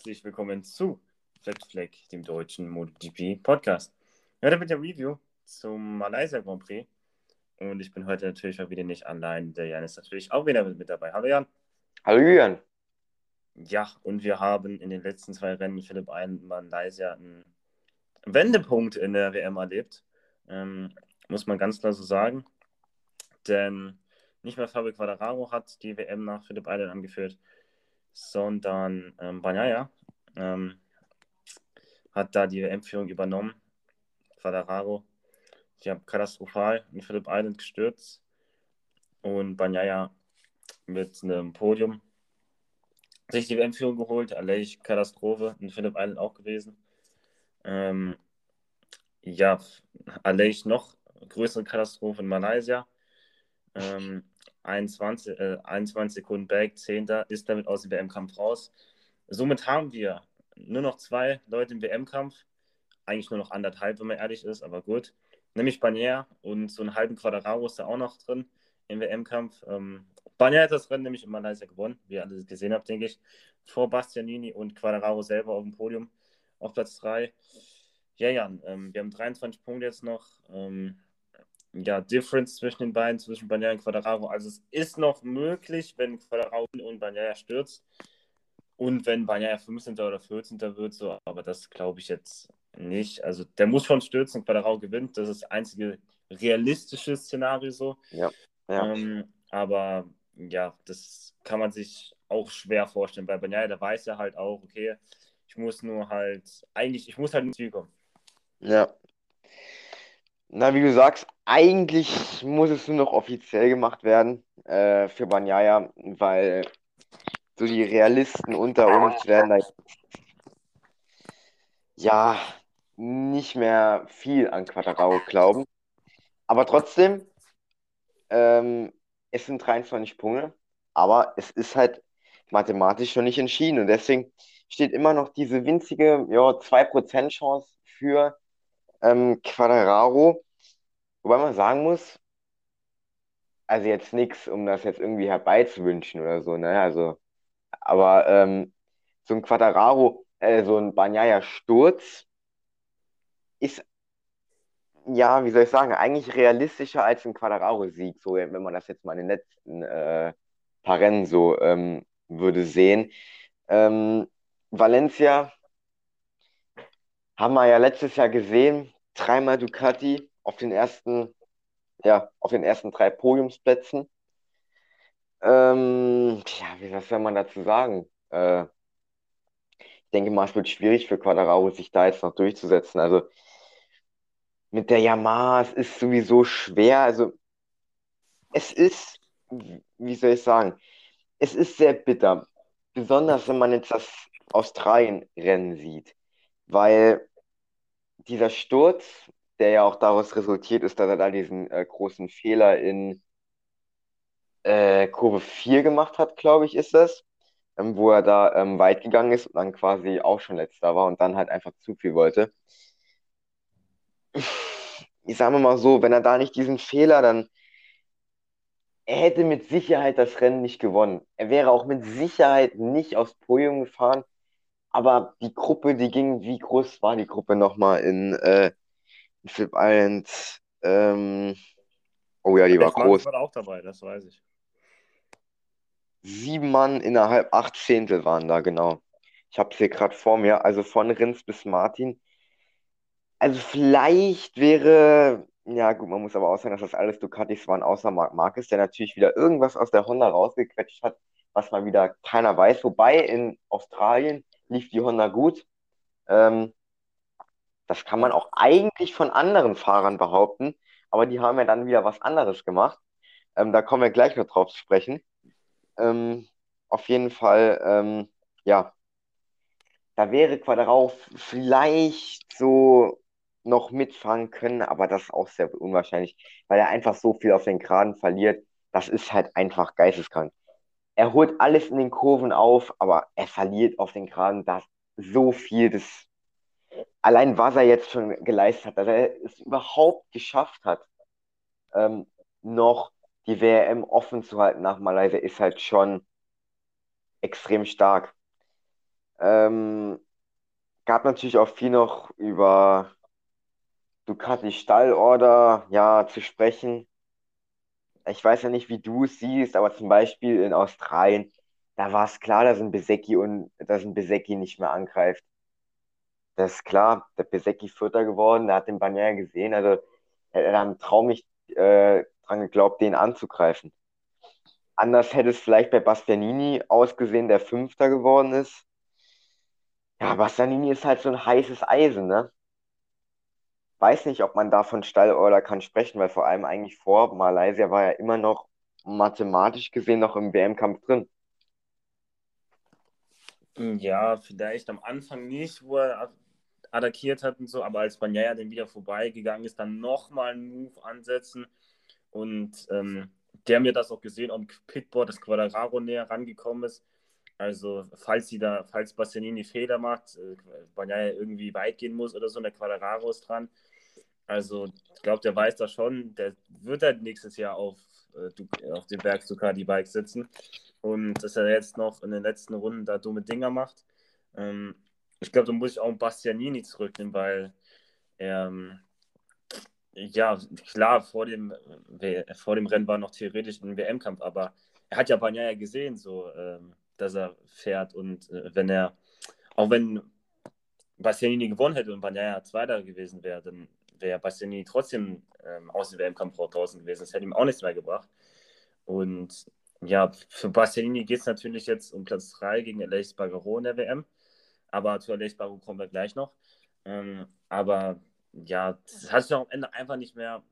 herzlich willkommen zu Flat Flag, dem deutschen MotoGP Podcast. Heute mit der Review zum Malaysia Grand Prix. Und ich bin heute natürlich mal wieder nicht allein. Der Jan ist natürlich auch wieder mit dabei. Hallo Jan. Hallo Jan. Ja, und wir haben in den letzten zwei Rennen Philipp ein Malaysia einen Wendepunkt in der WM erlebt. Ähm, muss man ganz klar so sagen. Denn nicht mehr Fabio Quadraro hat die WM nach Philipp Island angeführt, sondern ähm, Banyaya ähm, hat da die WM-Führung übernommen. Quadraro, die haben katastrophal in Philipp Island gestürzt und Banyaya mit einem Podium sich die WM-Führung geholt. Aleix Katastrophe in Philipp Island auch gewesen. Ähm, ja, Aleix noch größere Katastrophe in Malaysia. Ähm, 21, äh, 21 Sekunden Back, 10. ist damit aus dem WM-Kampf raus. Somit haben wir nur noch zwei Leute im WM-Kampf. Eigentlich nur noch anderthalb, wenn man ehrlich ist, aber gut. Nämlich Banier und so einen halben Quadraro ist da auch noch drin im WM-Kampf. Ähm, Banier hat das Rennen nämlich in Malaysia gewonnen, wie ihr alle gesehen habt, denke ich. Vor Bastianini und Quadraro selber auf dem Podium auf Platz 3. Ja, Jan, ähm, wir haben 23 Punkte jetzt noch. Ähm, ja, Difference zwischen den beiden, zwischen Bagnaia und Quadraro. Also es ist noch möglich, wenn Quadraro und Bagnaia stürzt und wenn Bagnaia 15. oder 14. wird, so, aber das glaube ich jetzt nicht. Also der muss schon stürzen und Quadraro gewinnt. Das ist das einzige realistische Szenario so. Ja. ja. Ähm, aber ja, das kann man sich auch schwer vorstellen, weil Bagnaia, der weiß ja halt auch, okay, ich muss nur halt, eigentlich, ich muss halt ins Ziel kommen. Ja, na, wie du sagst, eigentlich muss es nur noch offiziell gemacht werden äh, für Banyaya, weil so die Realisten unter uns werden da ja nicht mehr viel an Quadrao glauben. Aber trotzdem, ähm, es sind 23 Punkte, aber es ist halt mathematisch schon nicht entschieden und deswegen steht immer noch diese winzige ja, 2% Chance für ähm, Quadraro. Wobei man sagen muss, also jetzt nichts, um das jetzt irgendwie herbeizuwünschen oder so, ne? Also, aber ähm, so ein Quadraro, äh, so ein Banyaya-Sturz ist, ja, wie soll ich sagen, eigentlich realistischer als ein Quadraro-Sieg, so wenn man das jetzt mal in den letzten äh, paar Rennen so ähm, würde sehen. Ähm, Valencia haben wir ja letztes Jahr gesehen, dreimal Ducati auf den ersten, ja, auf den ersten drei Podiumsplätzen. Ähm, ja, wie, was soll man dazu sagen? Äh, ich denke mal, es wird schwierig für Quadraro, sich da jetzt noch durchzusetzen. Also mit der Yamaha, es ist sowieso schwer. Also es ist, wie soll ich sagen, es ist sehr bitter. Besonders wenn man jetzt das Australien-Rennen sieht. Weil dieser Sturz, der ja auch daraus resultiert ist, dass er da diesen äh, großen Fehler in äh, Kurve 4 gemacht hat, glaube ich, ist das, ähm, wo er da ähm, weit gegangen ist und dann quasi auch schon letzter war und dann halt einfach zu viel wollte. Ich sage mal so, wenn er da nicht diesen Fehler, dann er hätte mit Sicherheit das Rennen nicht gewonnen. Er wäre auch mit Sicherheit nicht aufs Podium gefahren, aber die Gruppe, die ging, wie groß war die Gruppe nochmal in, äh, in Flip Island? Ähm, oh ja, die war groß. war auch dabei, das weiß ich. Sieben Mann innerhalb acht Zehntel waren da, genau. Ich habe es hier gerade vor mir, also von Rins bis Martin. Also vielleicht wäre, ja gut, man muss aber auch sagen, dass das alles Ducatis waren, außer Marc Marquez, der natürlich wieder irgendwas aus der Honda rausgequetscht hat, was mal wieder keiner weiß. Wobei in Australien lief die Honda gut. Ähm, das kann man auch eigentlich von anderen Fahrern behaupten, aber die haben ja dann wieder was anderes gemacht. Ähm, da kommen wir gleich noch drauf zu sprechen. Ähm, auf jeden Fall, ähm, ja, da wäre Quadrauf vielleicht so noch mitfahren können, aber das ist auch sehr unwahrscheinlich, weil er einfach so viel auf den Graden verliert. Das ist halt einfach geisteskrank er holt alles in den Kurven auf, aber er verliert auf den Graden da so viel. Das, allein was er jetzt schon geleistet hat, dass er es überhaupt geschafft hat, ähm, noch die WM offen zu halten nach Malaysia, ist halt schon extrem stark. Ähm, gab natürlich auch viel noch über Ducati Stallorder, ja, zu sprechen. Ich weiß ja nicht, wie du es siehst, aber zum Beispiel in Australien, da war es klar, dass ein Besecki und dass ein Besecki nicht mehr angreift. Das ist klar, der Besecki Vierter geworden, der hat den Bagnaia gesehen, also er hat einen Traum äh, dran geglaubt, den anzugreifen. Anders hätte es vielleicht bei Bastianini ausgesehen, der Fünfter geworden ist. Ja, Bastianini ist halt so ein heißes Eisen, ne? Weiß nicht, ob man da von Stallorder kann sprechen, weil vor allem eigentlich vor Malaysia war er immer noch mathematisch gesehen noch im WM-Kampf drin. Ja, vielleicht am Anfang nicht, wo er attackiert hat und so, aber als Banyaya dann wieder vorbeigegangen ist, dann nochmal einen Move ansetzen und ähm, der mir das auch gesehen, ob Pitboard das Quadraro näher rangekommen ist. Also, falls sie da, falls Bastianini Fehler macht, äh, Banyaya irgendwie weit gehen muss oder so, und der Quadraro ist dran. Also, ich glaube, der weiß das schon. Der wird halt nächstes Jahr auf, äh, auf dem Berg Ducati Bike sitzen. Und dass er jetzt noch in den letzten Runden da dumme Dinger macht. Ähm, ich glaube, da muss ich auch Bastianini zurücknehmen, weil er, ähm, ja, klar, vor dem, vor dem Rennen war noch theoretisch ein WM-Kampf, aber er hat ja Banyaya gesehen, so, ähm, dass er fährt und äh, wenn er, auch wenn Bastianini gewonnen hätte und Banyaya Zweiter gewesen wäre, dann wäre Bastianini trotzdem ähm, aus dem WM-Kampf draußen gewesen. Das hätte ihm auch nichts mehr gebracht. Und ja, für Bastianini geht es natürlich jetzt um Platz 3 gegen Aleix Bagaro in der WM aber zu Aleix Barou kommen wir gleich noch. Ähm, aber ja, das hat sich am Ende einfach nicht mehr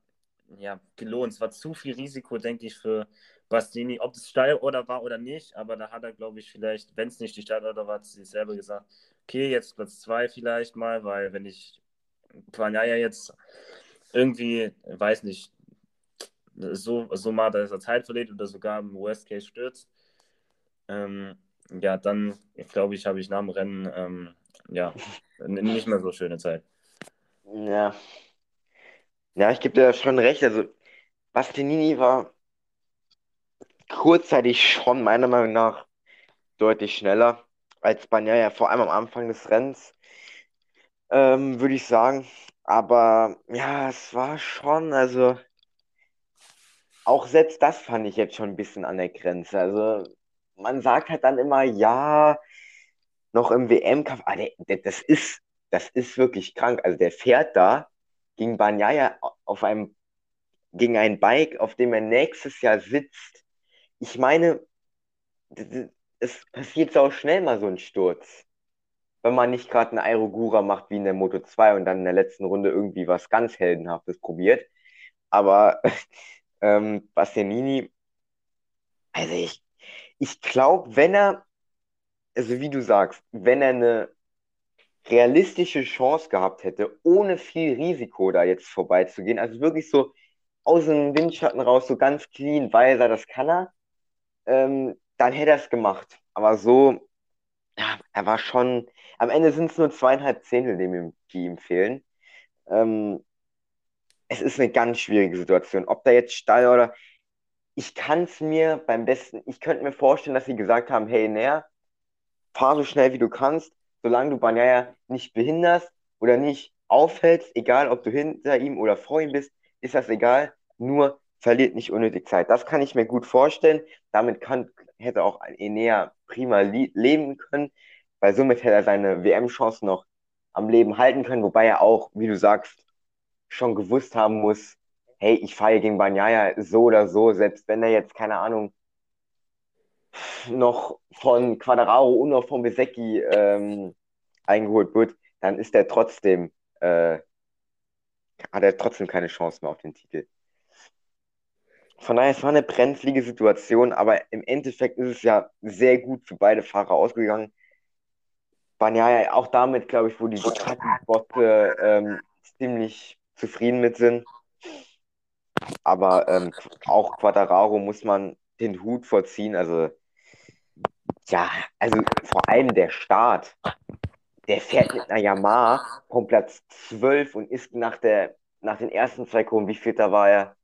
ja, gelohnt. Es war zu viel Risiko, denke ich, für Bastini, ob es steil oder war oder nicht, aber da hat er, glaube ich, vielleicht, wenn es nicht die Steil oder war, hat sie selber gesagt, okay, jetzt Platz 2 vielleicht mal, weil wenn ich Panaya jetzt irgendwie, weiß nicht, so, so mal, dass er Zeit verliert oder sogar im Worst Case stürzt, ähm, ja, dann glaube ich, habe ich nach dem Rennen ähm, ja, nicht mehr so schöne Zeit. Ja. Ja, ich gebe dir schon recht. Also, Bastianini war kurzzeitig schon meiner Meinung nach deutlich schneller als Bagnaia, vor allem am Anfang des Rennens, ähm, würde ich sagen. Aber ja, es war schon, also auch selbst das fand ich jetzt schon ein bisschen an der Grenze. Also man sagt halt dann immer, ja, noch im WM-Kampf, ah, das ist, das ist wirklich krank. Also der fährt da gegen Banyaya auf einem, gegen ein Bike, auf dem er nächstes Jahr sitzt. Ich meine, es passiert so schnell mal so ein Sturz. Wenn man nicht gerade einen Aerogura macht wie in der Moto 2 und dann in der letzten Runde irgendwie was ganz Heldenhaftes probiert. Aber ähm, Bastianini, also ich, ich glaube, wenn er, also wie du sagst, wenn er eine realistische Chance gehabt hätte, ohne viel Risiko da jetzt vorbeizugehen, also wirklich so aus dem Windschatten raus, so ganz clean, weiß er, das kann er, ähm, dann hätte er es gemacht. Aber so, ja, er war schon, am Ende sind es nur zweieinhalb Zehntel, die ihm, die ihm fehlen. Ähm, es ist eine ganz schwierige Situation. Ob da jetzt Stall oder ich kann es mir beim besten, ich könnte mir vorstellen, dass sie gesagt haben, hey, näher, fahr so schnell wie du kannst, solange du Banyaya nicht behinderst oder nicht aufhältst, egal ob du hinter ihm oder vor ihm bist, ist das egal, nur verliert nicht unnötig Zeit. Das kann ich mir gut vorstellen. Damit kann, hätte auch Enea prima leben können, weil somit hätte er seine WM-Chance noch am Leben halten können, wobei er auch, wie du sagst, schon gewusst haben muss, hey, ich fahre gegen Banyaya so oder so, selbst wenn er jetzt, keine Ahnung, noch von Quadraro und noch von Besecchi ähm, eingeholt wird, dann ist er trotzdem, äh, hat er trotzdem keine Chance mehr auf den Titel. Von daher, es war eine brenzlige Situation, aber im Endeffekt ist es ja sehr gut für beide Fahrer ausgegangen. Banyaya auch damit, glaube ich, wo die Ducati-Bosse ähm, ziemlich zufrieden mit sind. Aber ähm, auch Quadraro muss man den Hut vorziehen. Also, ja, also vor allem der Start. Der fährt mit einer Yamaha vom Platz 12 und ist nach, der, nach den ersten zwei Kurven, wie vierter war er?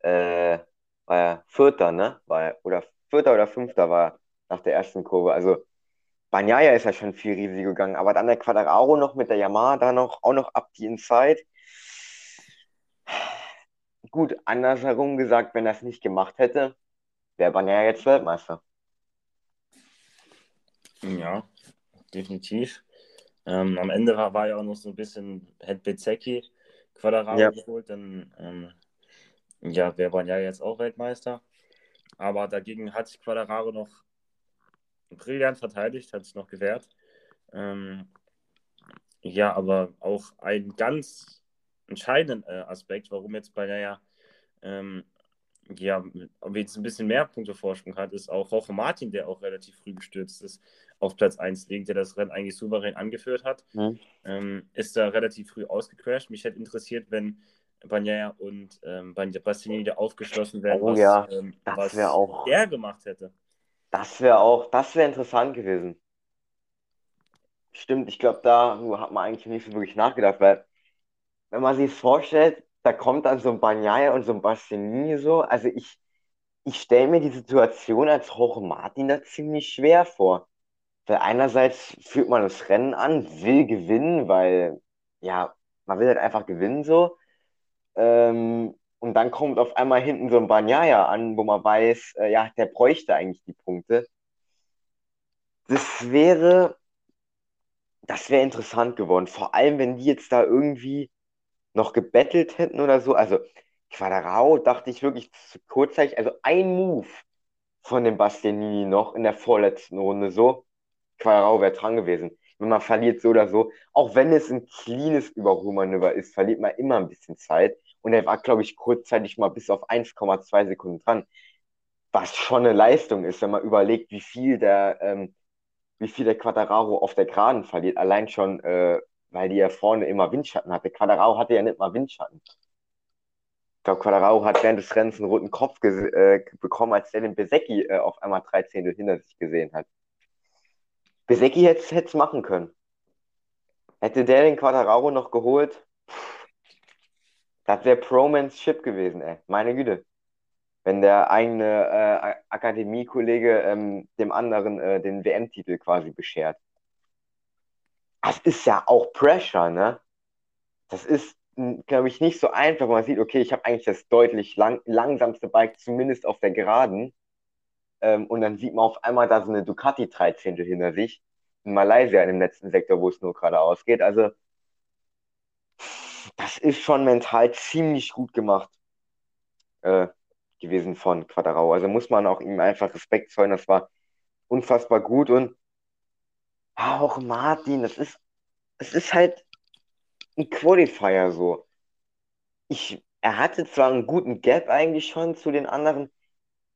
Äh, war er Vierter, ne? War er, oder Vierter oder Fünfter war er nach der ersten Kurve. Also Bagnaia ist ja schon viel Risiko gegangen, aber dann der Quadraro noch mit der Yamaha, da noch, auch noch ab die Inside. Gut, andersherum gesagt, wenn er es nicht gemacht hätte, wäre Bagnaia jetzt Weltmeister. Ja, definitiv. Ähm, am Ende war, war ja auch noch so ein bisschen, hätte Bezecchi Quadraro ja. geholt, dann ähm, ja, wäre Bagnaia jetzt auch Weltmeister. Aber dagegen hat sich Quadraro noch brillant verteidigt, hat sich noch gewehrt. Ähm, ja, aber auch ein ganz entscheidender äh, Aspekt, warum jetzt Bagnaia ähm, ja, jetzt ein bisschen mehr Punkte Vorsprung hat, ist auch Roche Martin, der auch relativ früh gestürzt ist, auf Platz 1 liegt, der das Rennen eigentlich souverän angeführt hat. Mhm. Ähm, ist da relativ früh ausgecrashed. Mich hätte interessiert, wenn Bagnaia und ähm, Bastianini da aufgeschlossen wären, oh, was, ja. ähm, was auch, er gemacht hätte. Das wäre auch, das wäre interessant gewesen. Stimmt, ich glaube, da hat man eigentlich nicht so wirklich nachgedacht, weil wenn man sich vorstellt, da kommt dann so ein Bagnaia und so ein Bastianini so, also ich, ich stelle mir die Situation als Jorge Martin da ziemlich schwer vor. Weil einerseits führt man das Rennen an, will gewinnen, weil, ja, man will halt einfach gewinnen so. Ähm, und dann kommt auf einmal hinten so ein Banyaya an, wo man weiß, äh, ja, der bräuchte eigentlich die Punkte. Das wäre, das wäre interessant geworden. Vor allem, wenn die jetzt da irgendwie noch gebettelt hätten oder so. Also Quadrao dachte ich wirklich kurzzeitig, also ein Move von dem Bastianini noch in der vorletzten Runde so. Quadrao wäre dran gewesen. Wenn man verliert so oder so, auch wenn es ein cleanes Überholmanöver ist, verliert man immer ein bisschen Zeit. Und er war, glaube ich, kurzzeitig mal bis auf 1,2 Sekunden dran. Was schon eine Leistung ist, wenn man überlegt, wie viel der, ähm, wie viel der Quadraro auf der Geraden verliert. Allein schon, äh, weil die ja vorne immer Windschatten hatte. Quadraro hatte ja nicht mal Windschatten. Ich glaube, Quadraro hat während des Rennens einen roten Kopf äh, bekommen, als der den Besecki äh, auf einmal 13 hinter sich gesehen hat. Besecki hätte es machen können. Hätte der den Quadraro noch geholt, das wäre Promans Chip gewesen, ey. Meine Güte. Wenn der eigene äh, Akademiekollege ähm, dem anderen äh, den WM-Titel quasi beschert. Das ist ja auch Pressure, ne? Das ist, glaube ich, nicht so einfach, wenn man sieht, okay, ich habe eigentlich das deutlich lang langsamste Bike, zumindest auf der Geraden. Ähm, und dann sieht man auf einmal da so eine Ducati 13 hinter sich. In Malaysia, in dem letzten Sektor, wo es nur geradeaus geht. Also, das ist schon mental ziemlich gut gemacht äh, gewesen von Quadrao. Also muss man auch ihm einfach Respekt zollen. Das war unfassbar gut und auch Martin, das ist, es ist halt ein Qualifier so. Ich, er hatte zwar einen guten Gap eigentlich schon zu den anderen,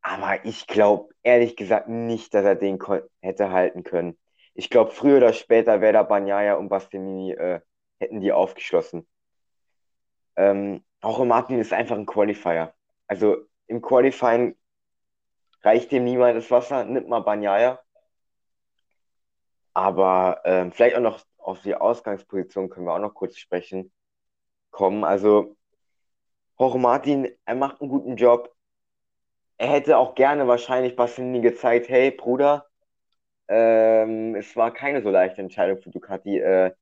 aber ich glaube ehrlich gesagt nicht, dass er den hätte halten können. Ich glaube, früher oder später wäre da Banyaya und Bastianini äh, hätten die aufgeschlossen. Ähm, auch Martin ist einfach ein Qualifier. Also im Qualifying reicht dem niemand das Wasser, nimmt mal Banyaya. Aber ähm, vielleicht auch noch auf die Ausgangsposition können wir auch noch kurz sprechen kommen. Also Jorge Martin, er macht einen guten Job. Er hätte auch gerne wahrscheinlich Bassini gezeigt, hey Bruder, ähm, es war keine so leichte Entscheidung für Ducati, äh,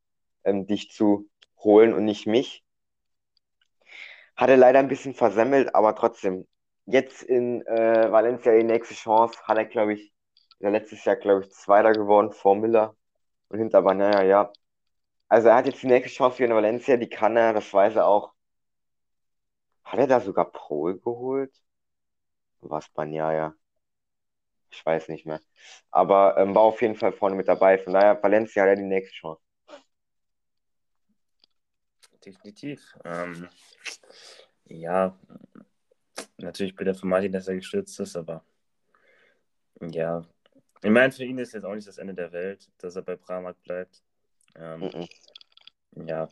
ähm, dich zu holen und nicht mich. Hat er leider ein bisschen versemmelt, aber trotzdem. Jetzt in äh, Valencia die nächste Chance. Hat er, glaube ich, ja, letztes Jahr, glaube ich, Zweiter geworden vor Miller und hinter Banaya, ja. Also er hat jetzt die nächste Chance in Valencia, die kann er, das weiß er auch. Hat er da sogar Pole geholt? Was Banaya? Ich weiß nicht mehr. Aber ähm, war auf jeden Fall vorne mit dabei. Von daher, Valencia hat er die nächste Chance. Definitiv. Ähm, ja, natürlich bitte für Martin, dass er gestürzt ist, aber ja, ich meine, für ihn ist jetzt auch nicht das Ende der Welt, dass er bei Pramac bleibt. Ähm, mhm. Ja,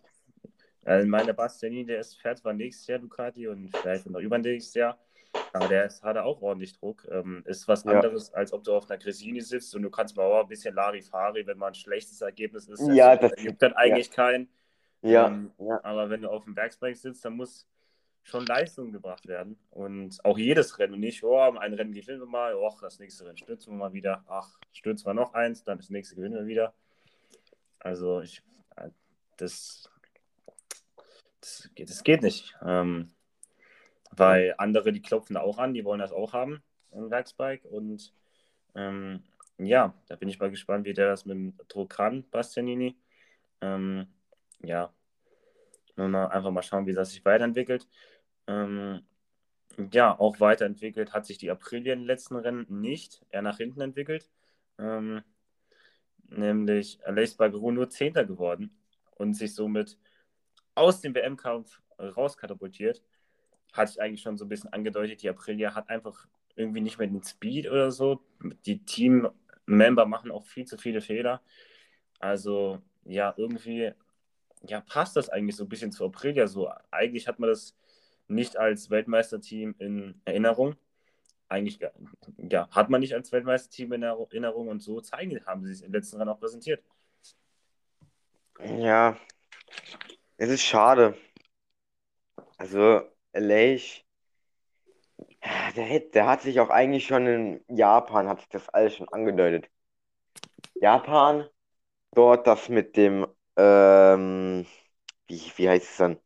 also meine Bastianini, der ist, fährt zwar nächstes Jahr Ducati und vielleicht noch übernächstes Jahr, aber der ist, hat auch ordentlich Druck. Ähm, ist was anderes, als ob du auf einer Gresini sitzt und du kannst mal auch ein bisschen Larifari, wenn mal ein schlechtes Ergebnis ist. Ja, das gibt dann eigentlich ja. keinen. Ja, ähm, ja. Aber wenn du auf dem Werksbike sitzt, dann muss schon Leistungen gebracht werden. Und auch jedes Rennen. Und nicht, oh, ein Rennen gewinnen wir mal, oh, das nächste Rennen stürzen wir mal wieder. Ach, stürzen wir noch eins, dann das nächste gewinnen wir wieder. Also ich, das, das, geht, das geht nicht. Ähm, weil andere, die klopfen da auch an, die wollen das auch haben, ein Werksbike. Und ähm, ja, da bin ich mal gespannt, wie der das mit dem Druck kann, Bastianini. Ähm, ja, mal einfach mal schauen, wie das sich weiterentwickelt. Ähm, ja, auch weiterentwickelt hat sich die Aprilia in den letzten Rennen nicht, eher nach hinten entwickelt. Ähm, nämlich Aleix Bagaro nur Zehnter geworden und sich somit aus dem WM-Kampf rauskatapultiert. Hatte ich eigentlich schon so ein bisschen angedeutet, die Aprilia hat einfach irgendwie nicht mehr den Speed oder so. Die Team-Member machen auch viel zu viele Fehler. Also ja, irgendwie ja, passt das eigentlich so ein bisschen zu Aprilia so. Eigentlich hat man das nicht als Weltmeisterteam in Erinnerung. Eigentlich ja, hat man nicht als Weltmeisterteam in Erinnerung und so zeigen, haben sie es im letzten Rennen auch präsentiert. Ja, es ist schade. Also, Leish, der, der hat sich auch eigentlich schon in Japan, hat sich das alles schon angedeutet. Japan, dort das mit dem, ähm, wie, wie heißt es dann?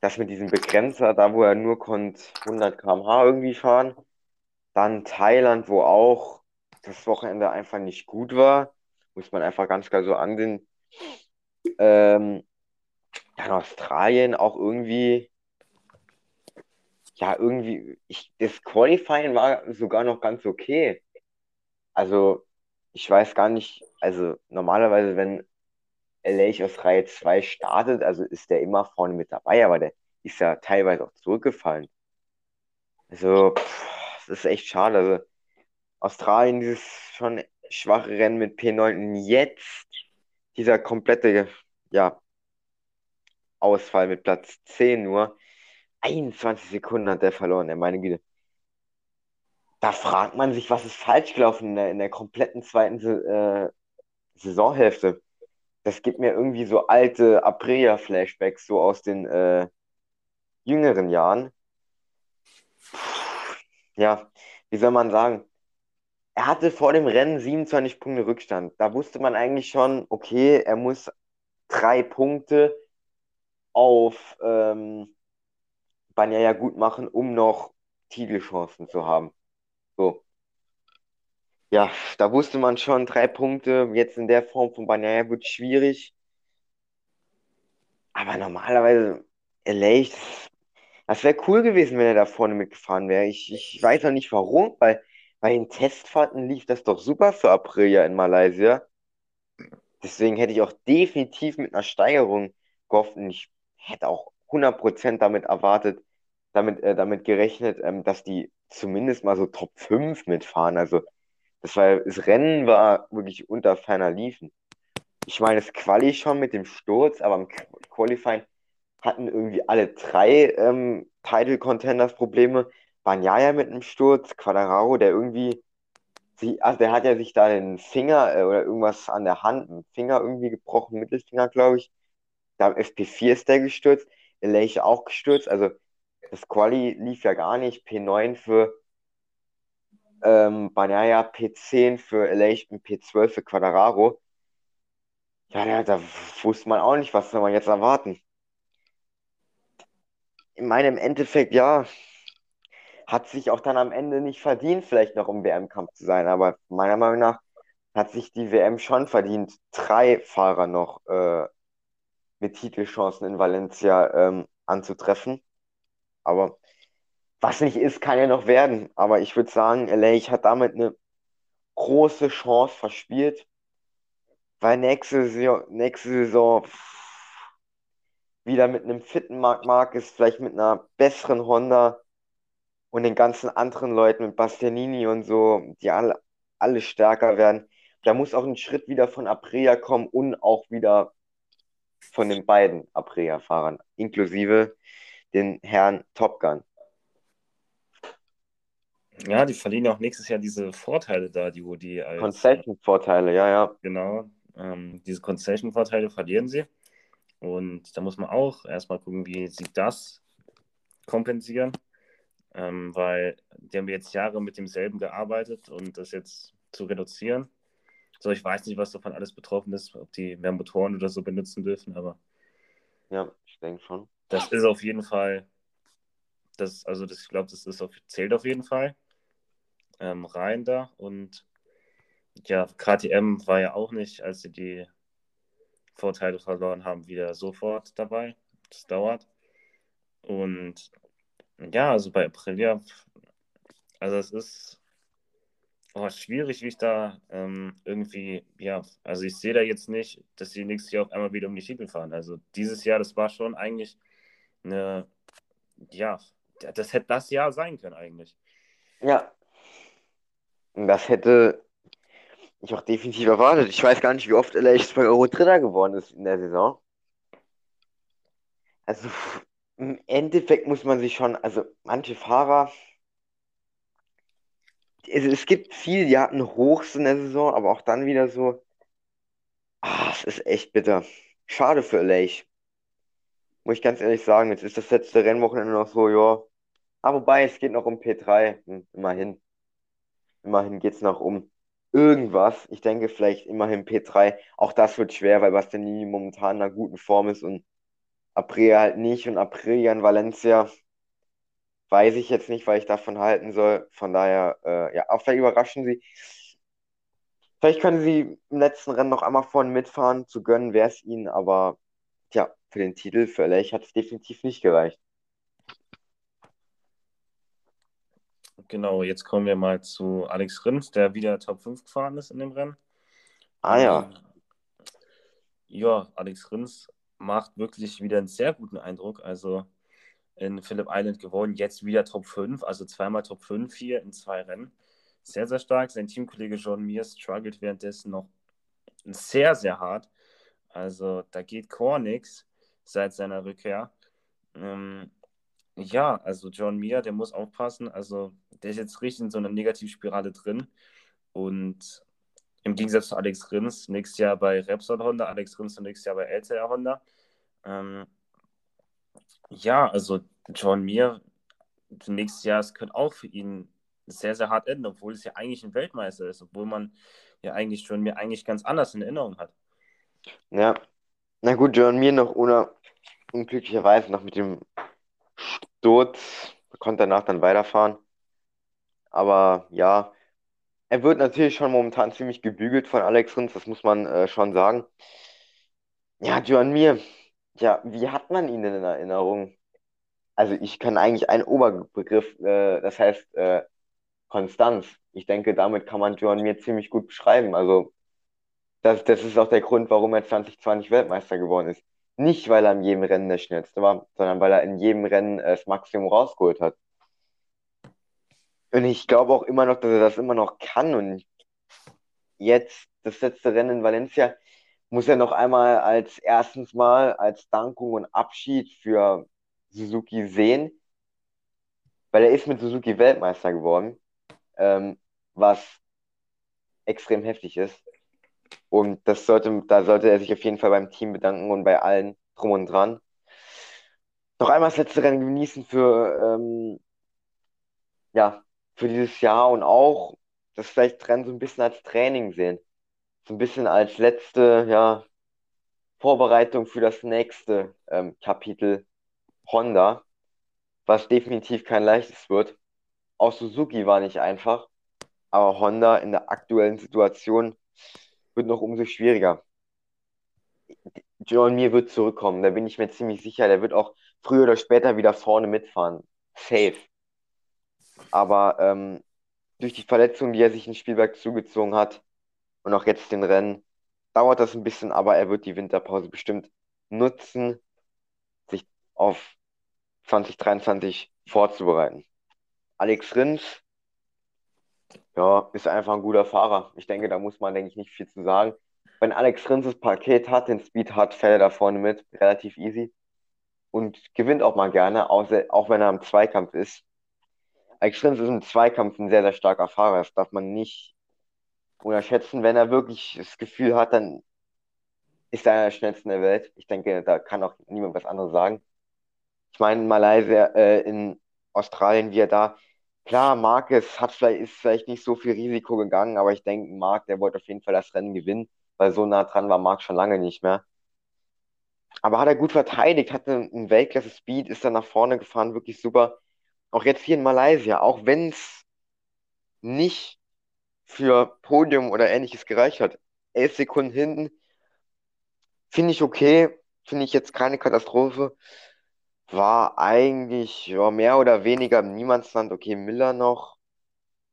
Das mit diesem Begrenzer, da wo er nur konnte 100 km/h irgendwie fahren. Dann Thailand, wo auch das Wochenende einfach nicht gut war. Muss man einfach ganz klar so ansehen. Ähm, dann Australien auch irgendwie, ja, irgendwie, ich, das Qualifying war sogar noch ganz okay. Also, ich weiß gar nicht, also normalerweise, wenn LA aus Reihe 2 startet, also ist der immer vorne mit dabei, aber der ist ja teilweise auch zurückgefallen. Also, das ist echt schade. Also, Australien, dieses schon schwache Rennen mit P9 und jetzt dieser komplette, ja, Ausfall mit Platz 10 nur. 21 Sekunden hat der verloren, er meine Güte. Da fragt man sich, was ist falsch gelaufen in der, in der kompletten zweiten äh, Saisonhälfte. Das gibt mir irgendwie so alte Aprilia-Flashbacks, so aus den äh, jüngeren Jahren. Ja, wie soll man sagen? Er hatte vor dem Rennen 27 Punkte Rückstand. Da wusste man eigentlich schon, okay, er muss drei Punkte auf ähm, Banyaya gut machen, um noch Titelchancen zu haben. So. Ja, da wusste man schon, drei Punkte, jetzt in der Form von Banyaya wird schwierig. Aber normalerweise, LA, das wäre cool gewesen, wenn er da vorne mitgefahren wäre. Ich, ich weiß noch nicht warum, weil bei den Testfahrten lief das doch super für Aprilia in Malaysia. Deswegen hätte ich auch definitiv mit einer Steigerung gehofft. Und ich hätte auch 100% damit erwartet, damit, äh, damit gerechnet, ähm, dass die zumindest mal so Top 5 mitfahren. Also das, war, das Rennen war wirklich unter ferner Liefen. Ich meine, das Quali schon mit dem Sturz, aber im Qualifying hatten irgendwie alle drei ähm, Title Contenders Probleme. Banyaya mit einem Sturz, Quadraro, der irgendwie, sie, also der hat ja sich da den Finger äh, oder irgendwas an der Hand, einen Finger irgendwie gebrochen, Mittelfinger, glaube ich. Da im FP4 ist der gestürzt, Leiche auch gestürzt. Also das Quali lief ja gar nicht. P9 für ähm, Banaya, P10 für und P12 für Quadraro. Ja, da, da wusste man auch nicht, was soll man jetzt erwarten. In meinem Endeffekt, ja, hat sich auch dann am Ende nicht verdient, vielleicht noch im WM-Kampf zu sein. Aber meiner Meinung nach hat sich die WM schon verdient, drei Fahrer noch äh, mit Titelchancen in Valencia ähm, anzutreffen. Aber was nicht ist, kann ja noch werden. Aber ich würde sagen, LA hat damit eine große Chance verspielt, weil nächste Saison, nächste Saison wieder mit einem fitten Marc Marquez, vielleicht mit einer besseren Honda und den ganzen anderen Leuten mit Bastianini und so, die alle, alle stärker werden. Da muss auch ein Schritt wieder von Aprilia kommen und auch wieder von den beiden Aprilia-Fahrern, inklusive den Herrn Top Gun. Ja, die verlieren auch nächstes Jahr diese Vorteile da, die wo die als. Concession-Vorteile, ja, ja. Genau. Ähm, diese Concession-Vorteile verlieren sie. Und da muss man auch erstmal gucken, wie sich das kompensieren, ähm, weil die haben jetzt Jahre mit demselben gearbeitet und das jetzt zu reduzieren. So, ich weiß nicht, was davon alles betroffen ist, ob die mehr Motoren oder so benutzen dürfen, aber. Ja, ich denke schon. Das ist auf jeden Fall, das, also das, ich glaube, das ist auf, zählt auf jeden Fall ähm, rein da. Und ja, KTM war ja auch nicht, als sie die Vorteile verloren haben, wieder sofort dabei. Das dauert. Und ja, also bei Aprilia, also es ist oh, schwierig, wie ich da ähm, irgendwie, ja, also ich sehe da jetzt nicht, dass sie nächstes Jahr auf einmal wieder um die Titel fahren. Also dieses Jahr, das war schon eigentlich eine, ja, das hätte das Jahr sein können eigentlich. Ja. Das hätte ich auch definitiv erwartet. Ich weiß gar nicht, wie oft LA bei Euro Dritter geworden ist in der Saison. Also im Endeffekt muss man sich schon, also manche Fahrer, es, es gibt viele, die hatten Hochs in der Saison, aber auch dann wieder so, ah, es ist echt bitter. Schade für LA. Muss ich ganz ehrlich sagen, jetzt ist das letzte Rennwochenende noch so, ja. Aber wobei, es geht noch um P3, hm, immerhin. Immerhin geht es noch um irgendwas. Ich denke vielleicht immerhin P3. Auch das wird schwer, weil Bastianini momentan in einer guten Form ist und Aprilia halt nicht. Und Aprilia in Valencia weiß ich jetzt nicht, weil ich davon halten soll. Von daher, äh, ja, auch vielleicht überraschen sie. Vielleicht können sie im letzten Rennen noch einmal vorne mitfahren. Zu gönnen wäre es ihnen, aber ja, für den Titel für Lech hat es definitiv nicht gereicht. Genau, jetzt kommen wir mal zu Alex Rins, der wieder Top 5 gefahren ist in dem Rennen. Ah ja. Ähm, ja, Alex Rins macht wirklich wieder einen sehr guten Eindruck. Also in Phillip Island gewonnen, jetzt wieder Top 5, also zweimal Top 5 hier in zwei Rennen. Sehr, sehr stark. Sein Teamkollege John Mir struggelt währenddessen noch sehr, sehr hart. Also da geht Core nichts seit seiner Rückkehr. Ähm, ja, also John Mir, der muss aufpassen. Also der ist jetzt richtig in so einer Negativspirale drin. Und im Gegensatz zu Alex Rins, nächstes Jahr bei Repsol Honda, Alex Rins nächstes Jahr bei LTR Honda. Ähm, ja, also John Mir, nächstes Jahr, es könnte auch für ihn sehr, sehr hart enden, obwohl es ja eigentlich ein Weltmeister ist, obwohl man ja eigentlich John Mir eigentlich ganz anders in Erinnerung hat. Ja, na gut, John Mir noch ohne unglücklicherweise noch mit dem Sturz konnte danach dann weiterfahren. Aber ja, er wird natürlich schon momentan ziemlich gebügelt von Alex Rins, das muss man äh, schon sagen. Ja, Joan Mir, ja, wie hat man ihn denn in Erinnerung? Also ich kann eigentlich einen Oberbegriff, äh, das heißt äh, Konstanz. Ich denke, damit kann man Joan Mir ziemlich gut beschreiben. Also das, das ist auch der Grund, warum er 2020 Weltmeister geworden ist. Nicht, weil er in jedem Rennen der Schnellste war, sondern weil er in jedem Rennen äh, das Maximum rausgeholt hat. Und ich glaube auch immer noch, dass er das immer noch kann. Und jetzt, das letzte Rennen in Valencia, muss er noch einmal als erstens Mal als Dankung und Abschied für Suzuki sehen, weil er ist mit Suzuki Weltmeister geworden, ähm, was extrem heftig ist. Und das sollte, da sollte er sich auf jeden Fall beim Team bedanken und bei allen drum und dran. Noch einmal das letzte Rennen genießen für, ähm, ja, für dieses Jahr und auch das vielleicht Rennen so ein bisschen als Training sehen. So ein bisschen als letzte, ja, Vorbereitung für das nächste ähm, Kapitel Honda, was definitiv kein leichtes wird. Auch Suzuki war nicht einfach, aber Honda in der aktuellen Situation wird noch umso schwieriger. John Mir wird zurückkommen, da bin ich mir ziemlich sicher. Der wird auch früher oder später wieder vorne mitfahren. Safe. Aber ähm, durch die Verletzung, die er sich in Spielberg zugezogen hat und auch jetzt den Rennen, dauert das ein bisschen, aber er wird die Winterpause bestimmt nutzen, sich auf 2023 vorzubereiten. Alex Rins ja, ist einfach ein guter Fahrer. Ich denke, da muss man, denke ich, nicht viel zu sagen. Wenn Alex Rins das Paket hat, den Speed hat, fährt er da vorne mit, relativ easy. Und gewinnt auch mal gerne, auch, auch wenn er im Zweikampf ist. Alex Rins ist im Zweikampf ein sehr, sehr starker Fahrer. Das darf man nicht unterschätzen. Wenn er wirklich das Gefühl hat, dann ist er der schnellste der Welt. Ich denke, da kann auch niemand was anderes sagen. Ich meine, in Malaysia, äh, in Australien, wie er da, klar, Marquez hat vielleicht, ist vielleicht nicht so viel Risiko gegangen, aber ich denke, Marc, der wollte auf jeden Fall das Rennen gewinnen, weil so nah dran war Marc schon lange nicht mehr. Aber hat er gut verteidigt, hatte einen Weltklasse-Speed, ist dann nach vorne gefahren, wirklich super. Auch jetzt hier in Malaysia, auch wenn es nicht für Podium oder ähnliches gereicht hat. Elf Sekunden hinten, finde ich okay, finde ich jetzt keine Katastrophe. War eigentlich ja, mehr oder weniger im Niemandsland. Okay, Miller noch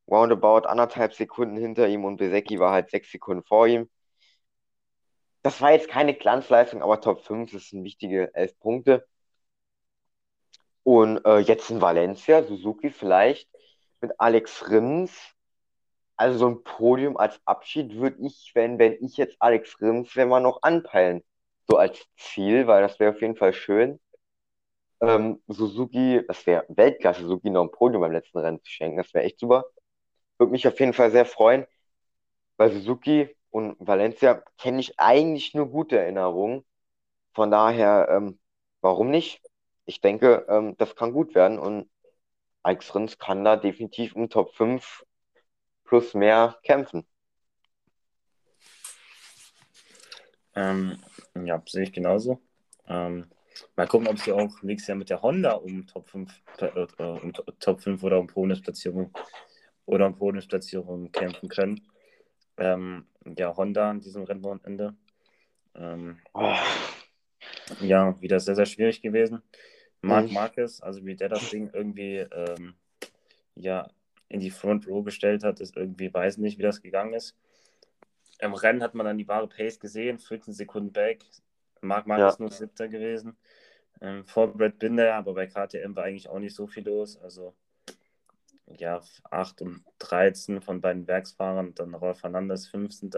roundabout anderthalb Sekunden hinter ihm und Besecki war halt sechs Sekunden vor ihm. Das war jetzt keine Glanzleistung, aber Top 5 das sind wichtige elf Punkte. Und äh, jetzt in Valencia, Suzuki vielleicht mit Alex Rins. Also so ein Podium als Abschied würde ich, wenn, wenn ich jetzt Alex Rins wäre, mal noch anpeilen. So als Ziel, weil das wäre auf jeden Fall schön. Ähm, Suzuki, das wäre Weltklasse, Suzuki noch ein Podium beim letzten Rennen zu schenken. Das wäre echt super. Würde mich auf jeden Fall sehr freuen. Bei Suzuki und Valencia kenne ich eigentlich nur gute Erinnerungen. Von daher, ähm, warum nicht? Ich denke, ähm, das kann gut werden und Alex Rins kann da definitiv um Top 5 plus mehr kämpfen. Ähm, ja, sehe ich genauso. Ähm, mal gucken, ob sie auch nächstes Jahr mit der Honda um Top 5, äh, äh, um Top 5 oder um Podiumsplatzierung oder um Podiumsplatzierung kämpfen können. Ähm, ja, Honda an diesem Rennwochenende. Ähm, oh. Ja, wieder sehr, sehr schwierig gewesen. Marc. Marquez, also wie der das Ding irgendwie ähm, ja, in die Front Row gestellt hat, ist irgendwie, weiß nicht, wie das gegangen ist. Im Rennen hat man dann die wahre Pace gesehen, 14 Sekunden back. Marc Marquez ja. nur siebter gewesen. Ähm, vor Brad Binder, aber bei KTM war eigentlich auch nicht so viel los. Also ja, 8 und 13 von beiden Werksfahrern, dann Rolf Fernandes 15.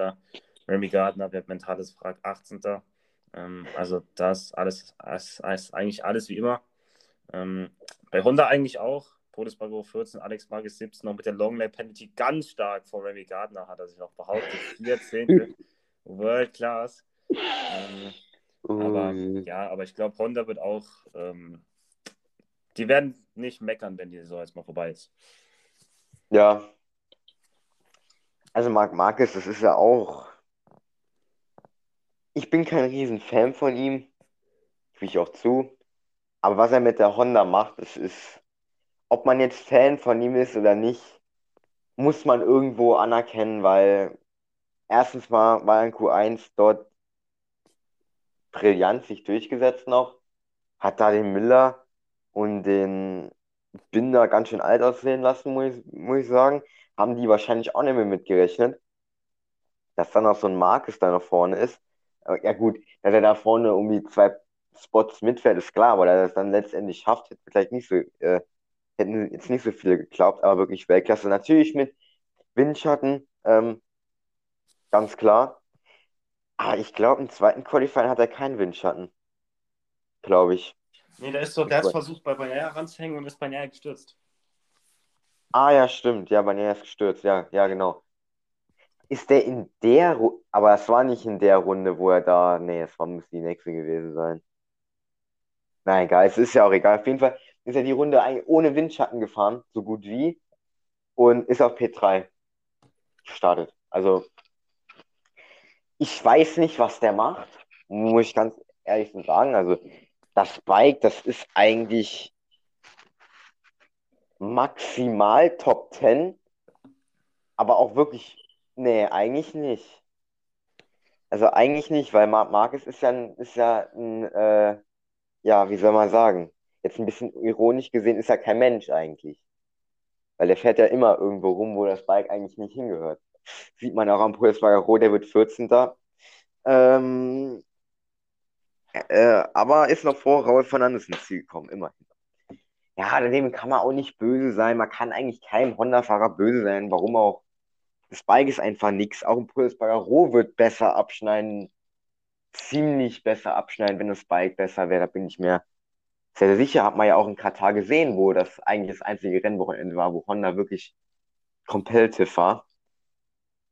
Remy Gardner, wer mentales Wrack 18. Ähm, also das alles, das ist eigentlich alles wie immer. Ähm, bei Honda eigentlich auch. Todesbargo 14, Alex Marquez 17, noch mit der Longlay Penalty ganz stark vor Remy Gardner hat er sich noch behauptet. Vier Zehntel, World Class. Ähm, aber ja, aber ich glaube, Honda wird auch, ähm, die werden nicht meckern, wenn die Saison jetzt mal vorbei ist. Ja. Also Marc Marquez, das ist ja auch. Ich bin kein riesen Fan von ihm, wie ich auch zu. Aber was er mit der Honda macht, das ist, ob man jetzt Fan von ihm ist oder nicht, muss man irgendwo anerkennen, weil erstens mal war in Q1 dort brillant sich durchgesetzt noch, hat da den Miller und den Binder ganz schön alt aussehen lassen, muss ich, muss ich sagen. Haben die wahrscheinlich auch nicht mehr mitgerechnet, dass dann noch so ein Marcus da noch vorne ist. Ja gut, dass er da vorne um die zwei Spots mitfährt, ist klar, aber dass er es dann letztendlich schafft, hätte vielleicht nicht so, äh, hätten jetzt nicht so viele geglaubt, aber wirklich Weltklasse. Natürlich mit Windschatten, ähm, ganz klar. Aber ich glaube, im zweiten Qualifying hat er keinen Windschatten. Glaube ich. Nee, der ist so, der hat versucht, bei Banaya ranzuhängen und ist Banaya gestürzt. Ah, ja, stimmt. Ja, Banaya ist gestürzt. Ja, ja, genau. Ist der in der Runde, aber es war nicht in der Runde, wo er da, nee, es war, muss die nächste gewesen sein. Na egal, es ist ja auch egal. Auf jeden Fall ist er die Runde ohne Windschatten gefahren, so gut wie, und ist auf P3 gestartet. Also, ich weiß nicht, was der macht, muss ich ganz ehrlich sagen. Also, das Bike, das ist eigentlich maximal Top 10, aber auch wirklich, nee, eigentlich nicht. Also eigentlich nicht, weil Marc Marquez ist ja, ist ja ein, äh, ja, wie soll man sagen, jetzt ein bisschen ironisch gesehen, ist er kein Mensch eigentlich. Weil der fährt ja immer irgendwo rum, wo das Bike eigentlich nicht hingehört. Sieht man auch am Pulswagen der wird 14. Ähm, äh, aber ist noch vor Raul Fernandes ins Ziel gekommen, immerhin. Ja, daneben kann man auch nicht böse sein. Man kann eigentlich keinem Honda-Fahrer böse sein. Warum auch? Das Bike ist einfach nichts. Auch ein Pulswagen Roh wird besser abschneiden, ziemlich besser abschneiden, wenn das Bike besser wäre. Da bin ich mir sehr, sehr sicher. Hat man ja auch in Katar gesehen, wo das eigentlich das einzige Rennwochenende war, wo Honda wirklich competitive war.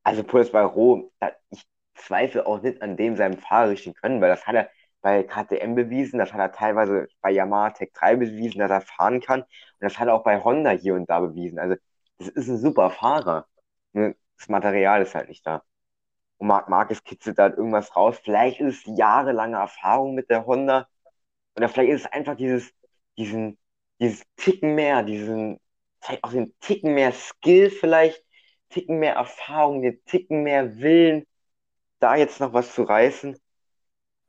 Also bei Roh, ich zweifle auch nicht an dem seinem fahrerischen Können, weil das hat er bei KTM bewiesen, das hat er teilweise bei Yamaha Tech 3 bewiesen, dass er fahren kann. Und das hat er auch bei Honda hier und da bewiesen. Also, das ist ein super Fahrer. Das Material ist halt nicht da. Und Marc Marquez kitzelt da irgendwas raus. Vielleicht ist es jahrelange Erfahrung mit der Honda. Oder vielleicht ist es einfach dieses, diesen, dieses Ticken mehr, diesen, vielleicht auch den Ticken mehr Skill vielleicht, Ticken mehr Erfahrung, den Ticken mehr Willen, da jetzt noch was zu reißen.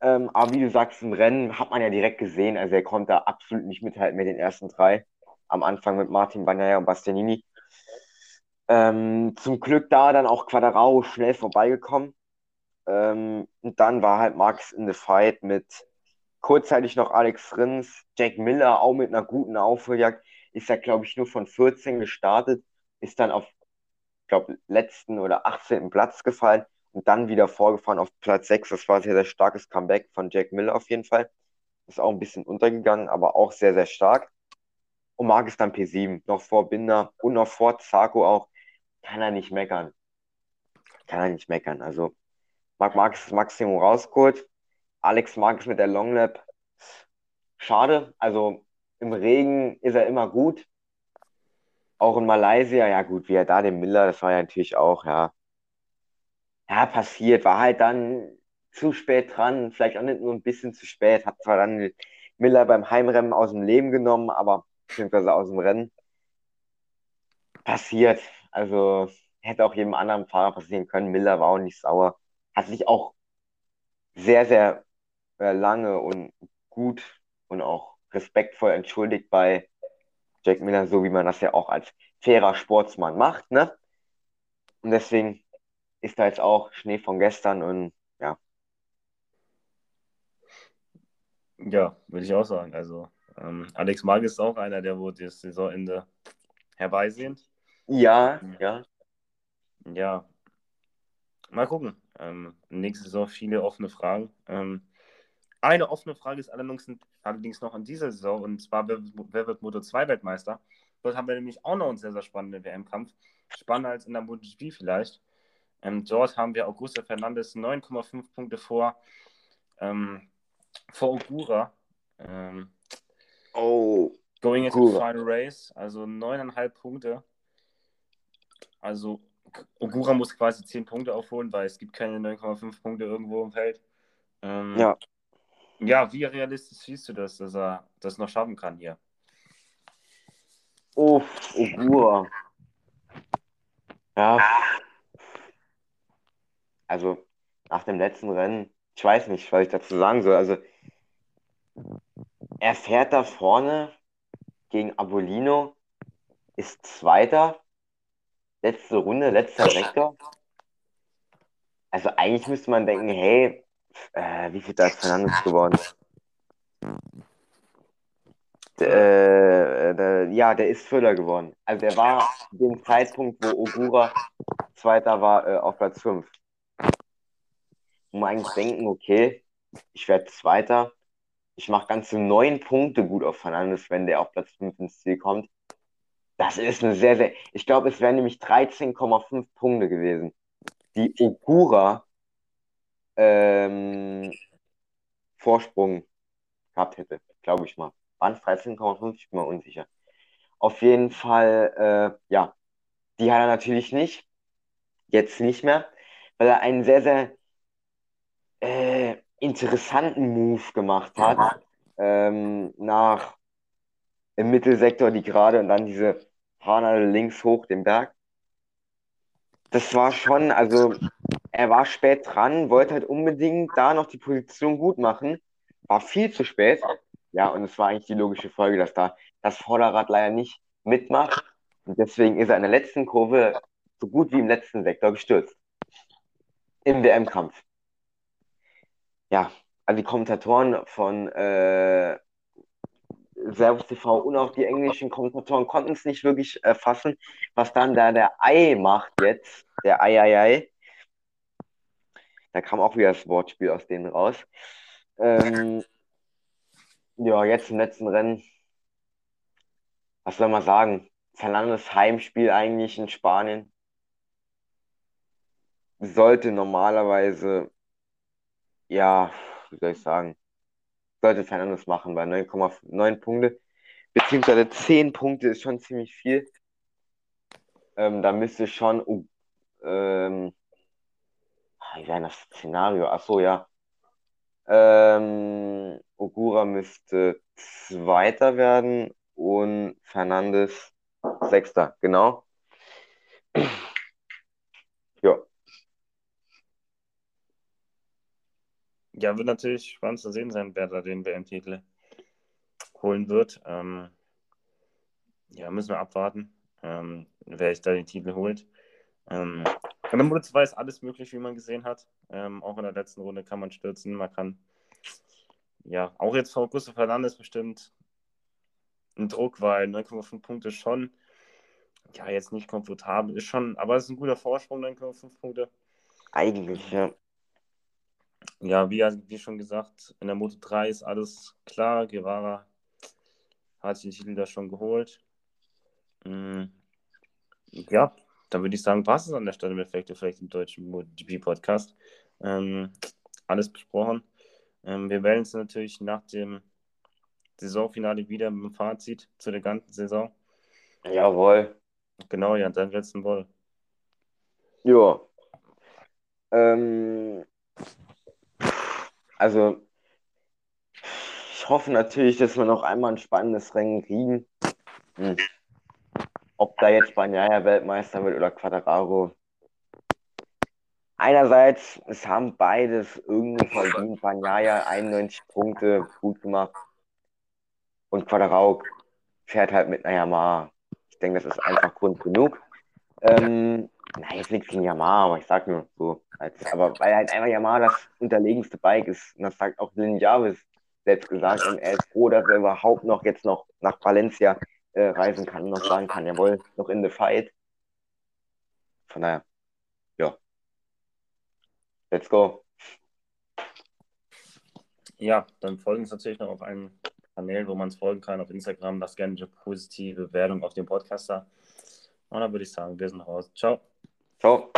Ähm, aber wie du sagst, im Rennen hat man ja direkt gesehen, also er konnte absolut nicht mithalten mit den ersten drei. Am Anfang mit Martin Bagnaia und Bastianini. Ähm, zum Glück da dann auch Quadrao schnell vorbeigekommen. Ähm, und dann war halt Max in the Fight mit kurzzeitig noch Alex Rins, Jack Miller auch mit einer guten Aufholjagd. Ist ja, glaube ich, nur von 14 gestartet, ist dann auf, glaube, letzten oder 18. Platz gefallen und dann wieder vorgefahren auf Platz 6. Das war ein sehr, sehr starkes Comeback von Jack Miller auf jeden Fall. Ist auch ein bisschen untergegangen, aber auch sehr, sehr stark. Und Marc dann P7, noch vor Binder und noch vor Zarko auch kann er nicht meckern. Kann er nicht meckern. Also Marc Marquez das Maximum rausgeholt. Alex Marquez mit der Longlap. Schade. Also im Regen ist er immer gut. Auch in Malaysia, ja gut, wie er da den Miller, das war ja natürlich auch, ja. Ja, passiert. War halt dann zu spät dran. Vielleicht auch nicht nur ein bisschen zu spät. Hat zwar dann Miller beim Heimrennen aus dem Leben genommen, aber beziehungsweise aus dem Rennen. Passiert. Also hätte auch jedem anderen Fahrer passieren können. Miller war auch nicht sauer. Hat sich auch sehr, sehr äh, lange und gut und auch respektvoll entschuldigt bei Jack Miller, so wie man das ja auch als fairer Sportsmann macht, ne? Und deswegen ist da jetzt auch Schnee von gestern und ja. Ja, würde ich auch sagen. Also ähm, Alex Mag ist auch einer, der wo das Saisonende herbeisehnt. Ja, ja. Ja. Mal gucken. Ähm, nächste Saison viele offene Fragen. Ähm, eine offene Frage ist allerdings, allerdings noch in dieser Saison und zwar, wer, wer wird Moto 2 Weltmeister? Dort haben wir nämlich auch noch einen sehr, sehr spannenden WM-Kampf. Spannender als in der MotoGP vielleicht. Ähm, dort haben wir Augusto Fernandes 9,5 Punkte vor, ähm, vor Ogura. Ähm, oh. Going into the final race, also 9,5 Punkte. Also Ogura muss quasi 10 Punkte aufholen, weil es gibt keine 9,5 Punkte irgendwo im Feld. Ähm, ja. Ja, wie realistisch siehst du das, dass er das noch schaffen kann hier? Oh, Ogura. Ja. Also, nach dem letzten Rennen, ich weiß nicht, was ich dazu sagen soll. Also, er fährt da vorne gegen Abolino, ist Zweiter, letzte Runde, letzter Sektor. Also eigentlich müsste man denken, hey, äh, wie viel da ist Fernandes geworden? Äh, der, ja, der ist Füller geworden. Also der war dem Zeitpunkt, wo Ogura Zweiter war, äh, auf Platz 5. Und man eigentlich denken, okay, ich werde Zweiter. Ich mache ganze neun Punkte gut auf Fernandes, wenn der auf Platz 5 ins Ziel kommt. Das ist eine sehr, sehr. Ich glaube, es wären nämlich 13,5 Punkte gewesen, die Ogura ähm, Vorsprung gehabt hätte, glaube ich mal. Waren es 13,5? Ich bin mir unsicher. Auf jeden Fall, äh, ja, die hat er natürlich nicht. Jetzt nicht mehr, weil er einen sehr, sehr äh, interessanten Move gemacht hat. Ähm, nach im Mittelsektor die gerade und dann diese Fahne links hoch den Berg. Das war schon, also er war spät dran, wollte halt unbedingt da noch die Position gut machen, war viel zu spät. Ja, und es war eigentlich die logische Folge, dass da das Vorderrad leider nicht mitmacht. Und deswegen ist er in der letzten Kurve so gut wie im letzten Sektor gestürzt. Im WM-Kampf. Ja, also die Kommentatoren von äh, Servus TV und auch die englischen Kommentatoren konnten es nicht wirklich äh, fassen, was dann da der Ei macht jetzt, der Ei, Ei, Ei. Da kam auch wieder das Wortspiel aus denen raus. Ähm, ja, jetzt im letzten Rennen, was soll man sagen? Fernandes Heimspiel eigentlich in Spanien sollte normalerweise, ja, wie soll ich sagen, sollte Fernandes machen, weil 9,9 Punkte, beziehungsweise 10 Punkte ist schon ziemlich viel. Ähm, da müsste schon, uh, ähm, wie wäre das Szenario? Achso, ja. Ähm, Ogura müsste Zweiter werden und Fernandes Sechster, genau. Ja. Ja, wird natürlich spannend zu sehen sein, wer da den WM-Titel holen wird. Ähm, ja, müssen wir abwarten, ähm, wer sich da den Titel holt. Ähm, der Moto 2 ist alles möglich, wie man gesehen hat. Ähm, auch in der letzten Runde kann man stürzen. Man kann, ja, auch jetzt vor Gustav Fernandes bestimmt ein Druck, weil 9,5 Punkte schon, ja, jetzt nicht komfortabel ist schon, aber es ist ein guter Vorsprung, 9,5 Punkte. Eigentlich, ja. Ja, wie, wie schon gesagt, in der Moto 3 ist alles klar. Guevara hat sich den Titel da schon geholt. Mhm. Ja, dann würde ich sagen, war es an der Stelle mit Effekte vielleicht im deutschen MotoGP-Podcast. Ähm, alles besprochen. Ähm, wir melden uns natürlich nach dem Saisonfinale wieder mit dem Fazit zu der ganzen Saison. Jawohl. Genau, ja, dein letzten Woll. Ja. Ähm, also, ich hoffe natürlich, dass wir noch einmal ein spannendes Rennen kriegen. Hm. Ob da jetzt Banyaya Weltmeister wird oder Quadraro. Einerseits, es haben beides irgendwie verdient. Banyaya 91 Punkte, gut gemacht. Und Quadraro fährt halt mit einer Yamaha. Ich denke, das ist einfach Grund genug. Ähm, na, jetzt nichts gegen Yamaha, aber ich sag nur so. Als, aber weil halt einfach Yamaha das unterlegenste Bike ist. Und das sagt auch Lin Jarvis selbst gesagt. Und er ist froh, dass er überhaupt noch jetzt noch nach Valencia äh, reisen kann und noch sagen kann, jawohl, noch in the fight. Von daher, ja. Let's go. Ja, dann folgen uns natürlich noch auf einen Kanälen, wo man es folgen kann, auf Instagram. Lasst gerne eine positive Bewertung auf dem Podcaster. Und dann würde ich sagen, wir sind raus. Ciao. Ciao.